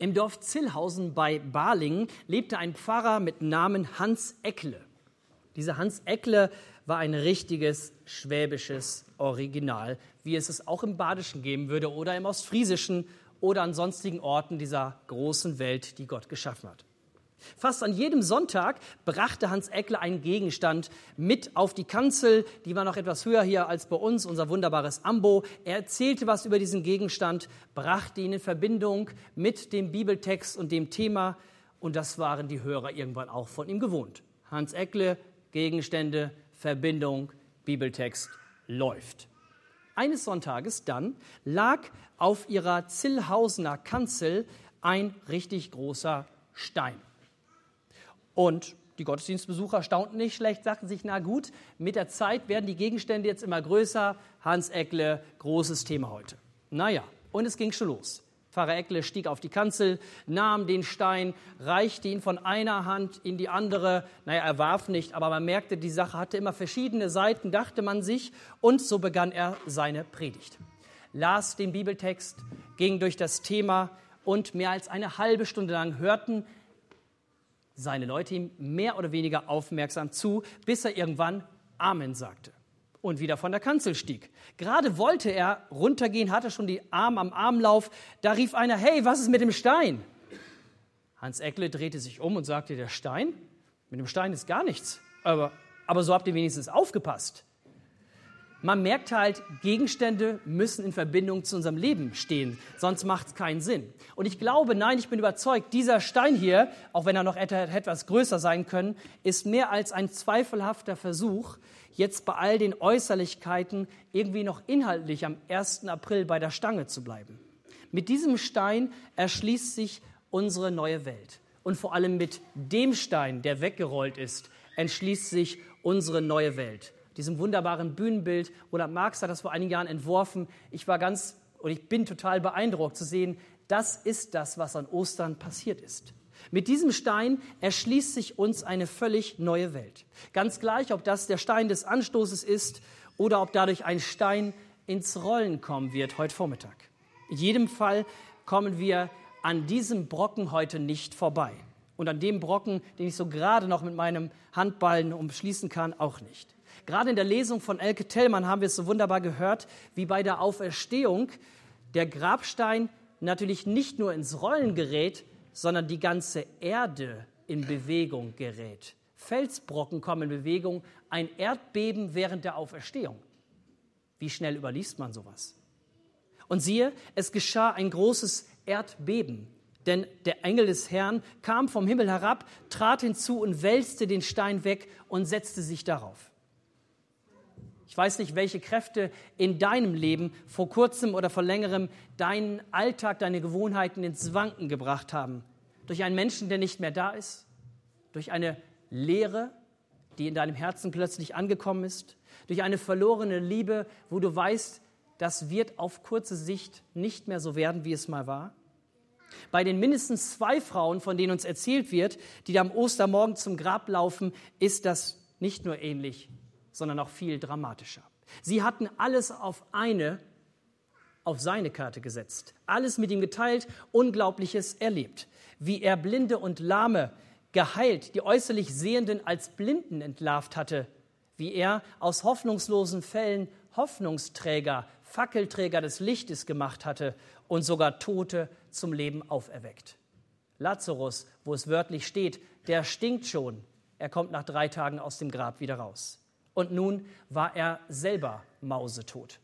Im Dorf Zillhausen bei Balingen lebte ein Pfarrer mit Namen Hans Eckle. Dieser Hans Eckle war ein richtiges schwäbisches Original, wie es es auch im Badischen geben würde oder im Ostfriesischen oder an sonstigen Orten dieser großen Welt, die Gott geschaffen hat. Fast an jedem Sonntag brachte Hans Eckle einen Gegenstand mit auf die Kanzel. Die war noch etwas höher hier als bei uns, unser wunderbares Ambo. Er erzählte was über diesen Gegenstand, brachte ihn in Verbindung mit dem Bibeltext und dem Thema. Und das waren die Hörer irgendwann auch von ihm gewohnt. Hans Eckle, Gegenstände, Verbindung, Bibeltext läuft. Eines Sonntages dann lag auf ihrer Zillhausener Kanzel ein richtig großer Stein. Und die Gottesdienstbesucher staunten nicht schlecht, sagten sich, na gut, mit der Zeit werden die Gegenstände jetzt immer größer. Hans Eckle, großes Thema heute. Naja, und es ging schon los. Pfarrer Eckle stieg auf die Kanzel, nahm den Stein, reichte ihn von einer Hand in die andere. Naja, er warf nicht, aber man merkte, die Sache hatte immer verschiedene Seiten, dachte man sich. Und so begann er seine Predigt. Las den Bibeltext, ging durch das Thema und mehr als eine halbe Stunde lang hörten seine Leute ihm mehr oder weniger aufmerksam zu, bis er irgendwann Amen sagte und wieder von der Kanzel stieg. Gerade wollte er runtergehen, hatte schon die Arme am Armlauf, da rief einer, hey, was ist mit dem Stein? Hans Eckle drehte sich um und sagte, der Stein? Mit dem Stein ist gar nichts, aber, aber so habt ihr wenigstens aufgepasst. Man merkt halt, Gegenstände müssen in Verbindung zu unserem Leben stehen, sonst macht es keinen Sinn. Und ich glaube, nein, ich bin überzeugt, dieser Stein hier, auch wenn er noch etwas größer sein können, ist mehr als ein zweifelhafter Versuch, jetzt bei all den Äußerlichkeiten irgendwie noch inhaltlich am 1. April bei der Stange zu bleiben. Mit diesem Stein erschließt sich unsere neue Welt. Und vor allem mit dem Stein, der weggerollt ist, entschließt sich unsere neue Welt diesem wunderbaren Bühnenbild. Roland Marx hat das vor einigen Jahren entworfen. Ich war ganz und ich bin total beeindruckt zu sehen, das ist das, was an Ostern passiert ist. Mit diesem Stein erschließt sich uns eine völlig neue Welt. Ganz gleich, ob das der Stein des Anstoßes ist oder ob dadurch ein Stein ins Rollen kommen wird heute Vormittag. In jedem Fall kommen wir an diesem Brocken heute nicht vorbei. Und an dem Brocken, den ich so gerade noch mit meinem Handballen umschließen kann, auch nicht. Gerade in der Lesung von Elke Tellmann haben wir es so wunderbar gehört, wie bei der Auferstehung der Grabstein natürlich nicht nur ins Rollen gerät, sondern die ganze Erde in Bewegung gerät. Felsbrocken kommen in Bewegung, ein Erdbeben während der Auferstehung. Wie schnell überliest man sowas? Und siehe, es geschah ein großes Erdbeben, denn der Engel des Herrn kam vom Himmel herab, trat hinzu und wälzte den Stein weg und setzte sich darauf. Ich weiß nicht, welche Kräfte in deinem Leben vor kurzem oder vor längerem deinen Alltag, deine Gewohnheiten ins Wanken gebracht haben. Durch einen Menschen, der nicht mehr da ist, durch eine Leere, die in deinem Herzen plötzlich angekommen ist, durch eine verlorene Liebe, wo du weißt, das wird auf kurze Sicht nicht mehr so werden, wie es mal war. Bei den mindestens zwei Frauen, von denen uns erzählt wird, die am Ostermorgen zum Grab laufen, ist das nicht nur ähnlich, sondern auch viel dramatischer. Sie hatten alles auf eine, auf seine Karte gesetzt, alles mit ihm geteilt, Unglaubliches erlebt, wie er Blinde und Lahme geheilt, die äußerlich Sehenden als Blinden entlarvt hatte, wie er aus hoffnungslosen Fällen Hoffnungsträger, Fackelträger des Lichtes gemacht hatte und sogar Tote zum Leben auferweckt. Lazarus, wo es wörtlich steht, der stinkt schon, er kommt nach drei Tagen aus dem Grab wieder raus und nun war er selber mausetot.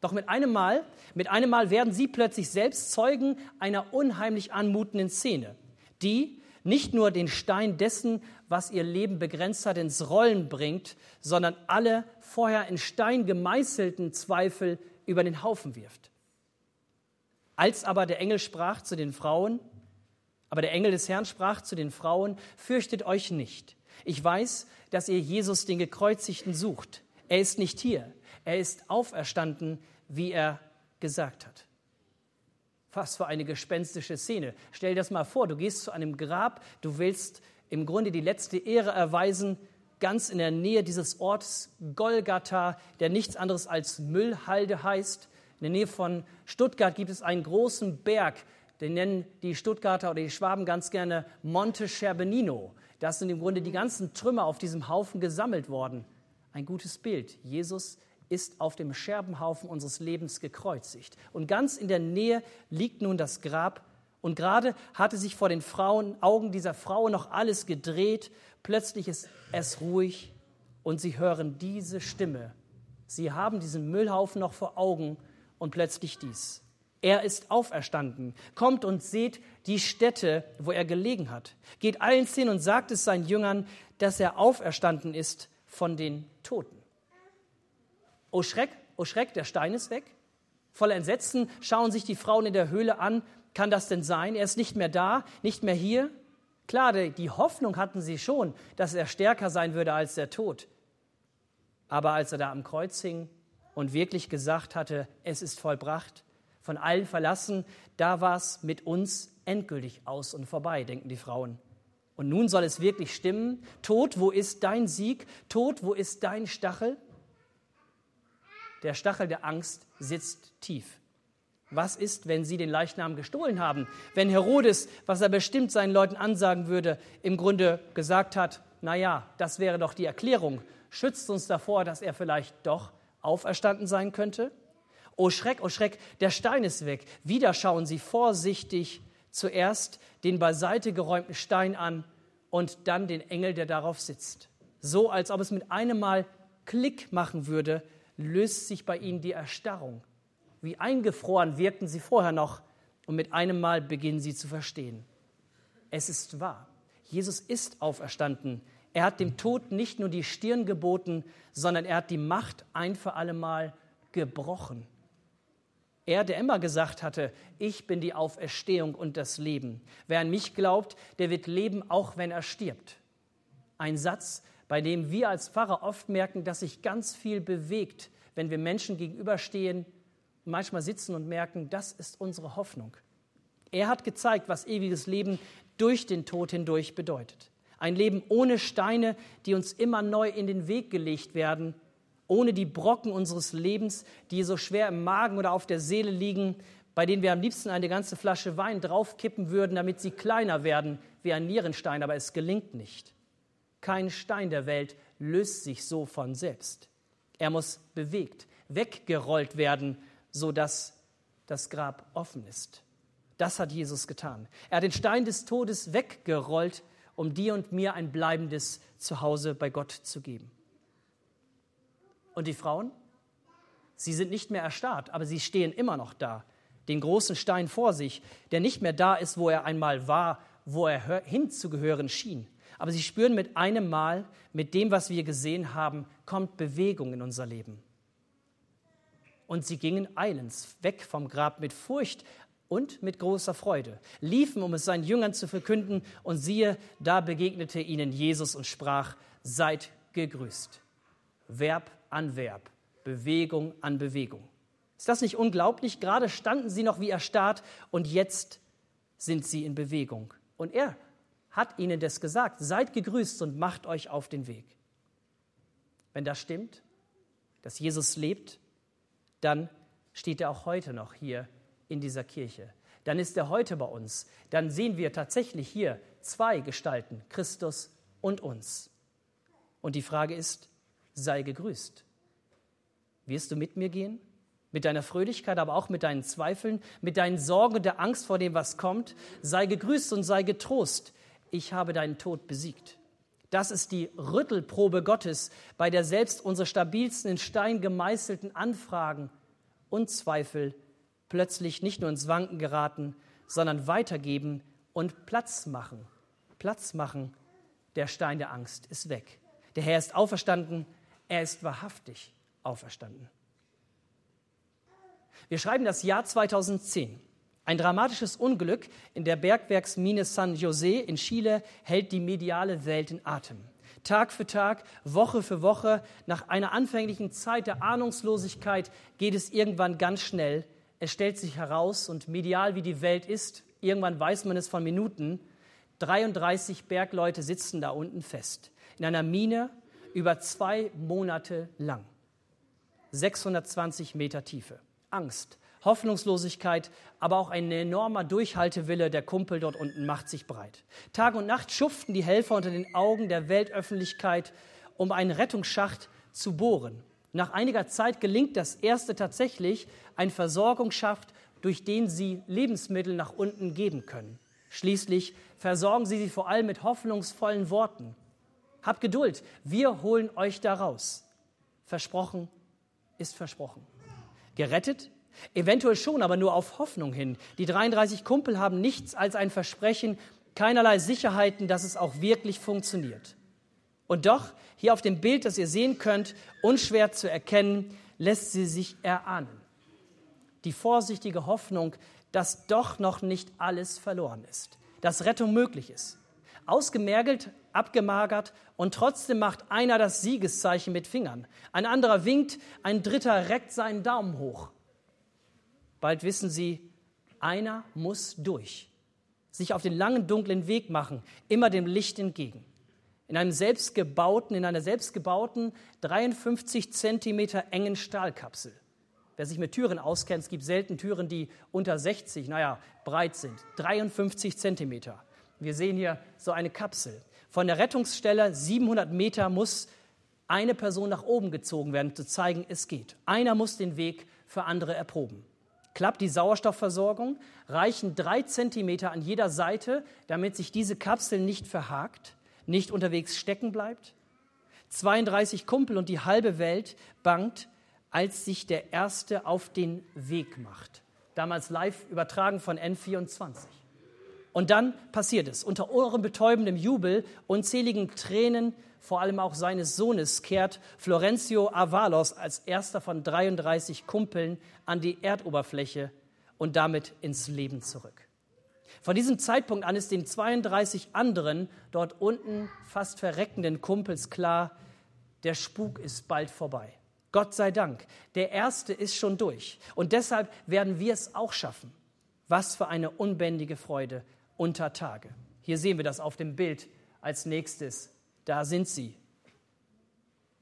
Doch mit einem Mal, mit einem Mal werden sie plötzlich selbst Zeugen einer unheimlich anmutenden Szene, die nicht nur den Stein dessen, was ihr Leben begrenzt hat, ins Rollen bringt, sondern alle vorher in Stein gemeißelten Zweifel über den Haufen wirft. Als aber der Engel sprach zu den Frauen, aber der Engel des Herrn sprach zu den Frauen, fürchtet euch nicht. Ich weiß, dass ihr Jesus den Gekreuzigten sucht. Er ist nicht hier. Er ist auferstanden, wie er gesagt hat. Was für eine gespenstische Szene. Stell dir das mal vor, du gehst zu einem Grab, du willst im Grunde die letzte Ehre erweisen, ganz in der Nähe dieses Orts Golgatha, der nichts anderes als Müllhalde heißt. In der Nähe von Stuttgart gibt es einen großen Berg, den nennen die Stuttgarter oder die Schwaben ganz gerne Monte Scherbenino. Das sind im Grunde die ganzen Trümmer auf diesem Haufen gesammelt worden. Ein gutes Bild. Jesus ist auf dem Scherbenhaufen unseres Lebens gekreuzigt. Und ganz in der Nähe liegt nun das Grab. Und gerade hatte sich vor den Frauen, Augen dieser Frau noch alles gedreht. Plötzlich ist es ruhig und sie hören diese Stimme. Sie haben diesen Müllhaufen noch vor Augen und plötzlich dies. Er ist auferstanden. Kommt und seht die Stätte, wo er gelegen hat. Geht eins hin und sagt es seinen Jüngern, dass er auferstanden ist von den Toten. O Schreck, o Schreck, der Stein ist weg. Voller Entsetzen schauen sich die Frauen in der Höhle an. Kann das denn sein? Er ist nicht mehr da, nicht mehr hier. Klar, die Hoffnung hatten sie schon, dass er stärker sein würde als der Tod. Aber als er da am Kreuz hing und wirklich gesagt hatte, es ist vollbracht, von allen verlassen, da war es mit uns endgültig aus und vorbei, denken die Frauen. Und nun soll es wirklich stimmen. Tod, wo ist dein Sieg? Tod, wo ist dein Stachel? Der Stachel der Angst sitzt tief. Was ist, wenn sie den Leichnam gestohlen haben? Wenn Herodes, was er bestimmt seinen Leuten ansagen würde, im Grunde gesagt hat, na ja, das wäre doch die Erklärung. Schützt uns davor, dass er vielleicht doch auferstanden sein könnte? Oh Schreck, oh Schreck, der Stein ist weg. Wieder schauen sie vorsichtig zuerst den beiseite geräumten Stein an und dann den Engel, der darauf sitzt. So als ob es mit einem Mal Klick machen würde, löst sich bei ihnen die Erstarrung. Wie eingefroren wirkten sie vorher noch und mit einem Mal beginnen sie zu verstehen. Es ist wahr. Jesus ist auferstanden. Er hat dem Tod nicht nur die Stirn geboten, sondern er hat die Macht ein für allemal gebrochen. Er, der immer gesagt hatte, ich bin die Auferstehung und das Leben. Wer an mich glaubt, der wird leben, auch wenn er stirbt. Ein Satz, bei dem wir als Pfarrer oft merken, dass sich ganz viel bewegt, wenn wir Menschen gegenüberstehen und manchmal sitzen und merken, das ist unsere Hoffnung. Er hat gezeigt, was ewiges Leben durch den Tod hindurch bedeutet. Ein Leben ohne Steine, die uns immer neu in den Weg gelegt werden, ohne die Brocken unseres Lebens, die so schwer im Magen oder auf der Seele liegen, bei denen wir am liebsten eine ganze Flasche Wein draufkippen würden, damit sie kleiner werden wie ein Nierenstein, aber es gelingt nicht. Kein Stein der Welt löst sich so von selbst. Er muss bewegt, weggerollt werden, sodass das Grab offen ist. Das hat Jesus getan. Er hat den Stein des Todes weggerollt, um dir und mir ein bleibendes Zuhause bei Gott zu geben. Und die Frauen? Sie sind nicht mehr erstarrt, aber sie stehen immer noch da, den großen Stein vor sich, der nicht mehr da ist, wo er einmal war, wo er hinzugehören schien. Aber sie spüren mit einem Mal, mit dem, was wir gesehen haben, kommt Bewegung in unser Leben. Und sie gingen eilends weg vom Grab mit Furcht und mit großer Freude, liefen, um es seinen Jüngern zu verkünden, und siehe, da begegnete ihnen Jesus und sprach, seid gegrüßt. Verb an Verb, Bewegung an Bewegung. Ist das nicht unglaublich? Gerade standen sie noch wie erstarrt und jetzt sind sie in Bewegung. Und er hat ihnen das gesagt, seid gegrüßt und macht euch auf den Weg. Wenn das stimmt, dass Jesus lebt, dann steht er auch heute noch hier in dieser Kirche. Dann ist er heute bei uns. Dann sehen wir tatsächlich hier zwei Gestalten, Christus und uns. Und die Frage ist, sei gegrüßt. Wirst du mit mir gehen? Mit deiner Fröhlichkeit, aber auch mit deinen Zweifeln, mit deinen Sorgen und der Angst vor dem, was kommt? Sei gegrüßt und sei getrost. Ich habe deinen Tod besiegt. Das ist die Rüttelprobe Gottes, bei der selbst unsere stabilsten in Stein gemeißelten Anfragen und Zweifel plötzlich nicht nur ins Wanken geraten, sondern weitergeben und Platz machen. Platz machen. Der Stein der Angst ist weg. Der Herr ist auferstanden, er ist wahrhaftig auferstanden. Wir schreiben das Jahr 2010. Ein dramatisches Unglück in der Bergwerksmine San Jose in Chile hält die mediale Welt in Atem. Tag für Tag, Woche für Woche, nach einer anfänglichen Zeit der Ahnungslosigkeit geht es irgendwann ganz schnell. Es stellt sich heraus und medial wie die Welt ist, irgendwann weiß man es von Minuten, 33 Bergleute sitzen da unten fest. In einer Mine über zwei Monate lang. 620 Meter Tiefe. Angst, Hoffnungslosigkeit, aber auch ein enormer Durchhaltewille der Kumpel dort unten macht sich breit. Tag und Nacht schuften die Helfer unter den Augen der Weltöffentlichkeit, um einen Rettungsschacht zu bohren. Nach einiger Zeit gelingt das erste tatsächlich, ein Versorgungsschacht, durch den sie Lebensmittel nach unten geben können. Schließlich versorgen sie sie vor allem mit hoffnungsvollen Worten. Habt Geduld, wir holen euch da raus. Versprochen ist versprochen. Gerettet? Eventuell schon, aber nur auf Hoffnung hin. Die 33 Kumpel haben nichts als ein Versprechen, keinerlei Sicherheiten, dass es auch wirklich funktioniert. Und doch, hier auf dem Bild, das ihr sehen könnt, unschwer zu erkennen, lässt sie sich erahnen. Die vorsichtige Hoffnung, dass doch noch nicht alles verloren ist, dass Rettung möglich ist. Ausgemergelt, abgemagert und trotzdem macht einer das Siegeszeichen mit Fingern. Ein anderer winkt, ein dritter reckt seinen Daumen hoch. Bald wissen sie, einer muss durch, sich auf den langen, dunklen Weg machen, immer dem Licht entgegen. In einem selbstgebauten, in einer selbstgebauten 53 Zentimeter engen Stahlkapsel. Wer sich mit Türen auskennt, es gibt selten Türen, die unter 60, naja, breit sind. 53 Zentimeter. Wir sehen hier so eine Kapsel. Von der Rettungsstelle 700 Meter muss eine Person nach oben gezogen werden, um zu zeigen, es geht. Einer muss den Weg für andere erproben. Klappt die Sauerstoffversorgung, reichen drei Zentimeter an jeder Seite, damit sich diese Kapsel nicht verhakt, nicht unterwegs stecken bleibt. 32 Kumpel und die halbe Welt bangt, als sich der Erste auf den Weg macht. Damals live übertragen von N24. Und dann passiert es. Unter ohrenbetäubendem Jubel, unzähligen Tränen, vor allem auch seines Sohnes, kehrt Florencio Avalos als erster von 33 Kumpeln an die Erdoberfläche und damit ins Leben zurück. Von diesem Zeitpunkt an ist den 32 anderen dort unten fast verreckenden Kumpels klar, der Spuk ist bald vorbei. Gott sei Dank, der erste ist schon durch. Und deshalb werden wir es auch schaffen. Was für eine unbändige Freude unter Tage. Hier sehen wir das auf dem Bild als nächstes. Da sind sie.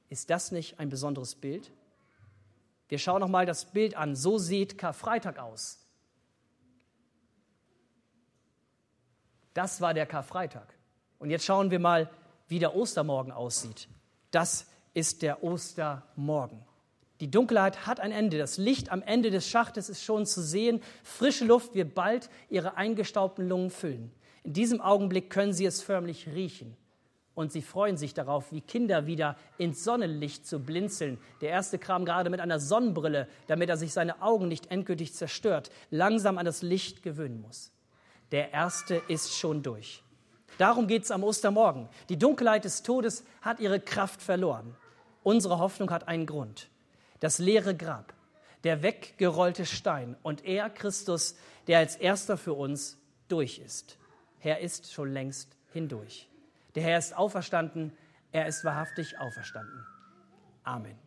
Ist das nicht ein besonderes Bild? Wir schauen noch mal das Bild an. So sieht Karfreitag aus. Das war der Karfreitag. Und jetzt schauen wir mal, wie der Ostermorgen aussieht. Das ist der Ostermorgen. Die Dunkelheit hat ein Ende. Das Licht am Ende des Schachtes ist schon zu sehen. Frische Luft wird bald ihre eingestaubten Lungen füllen. In diesem Augenblick können sie es förmlich riechen. Und sie freuen sich darauf, wie Kinder wieder ins Sonnenlicht zu blinzeln. Der erste Kram gerade mit einer Sonnenbrille, damit er sich seine Augen nicht endgültig zerstört, langsam an das Licht gewöhnen muss. Der erste ist schon durch. Darum geht es am Ostermorgen. Die Dunkelheit des Todes hat ihre Kraft verloren. Unsere Hoffnung hat einen Grund das leere Grab, der weggerollte Stein und er, Christus, der als erster für uns durch ist. Herr ist schon längst hindurch. Der Herr ist auferstanden, er ist wahrhaftig auferstanden. Amen.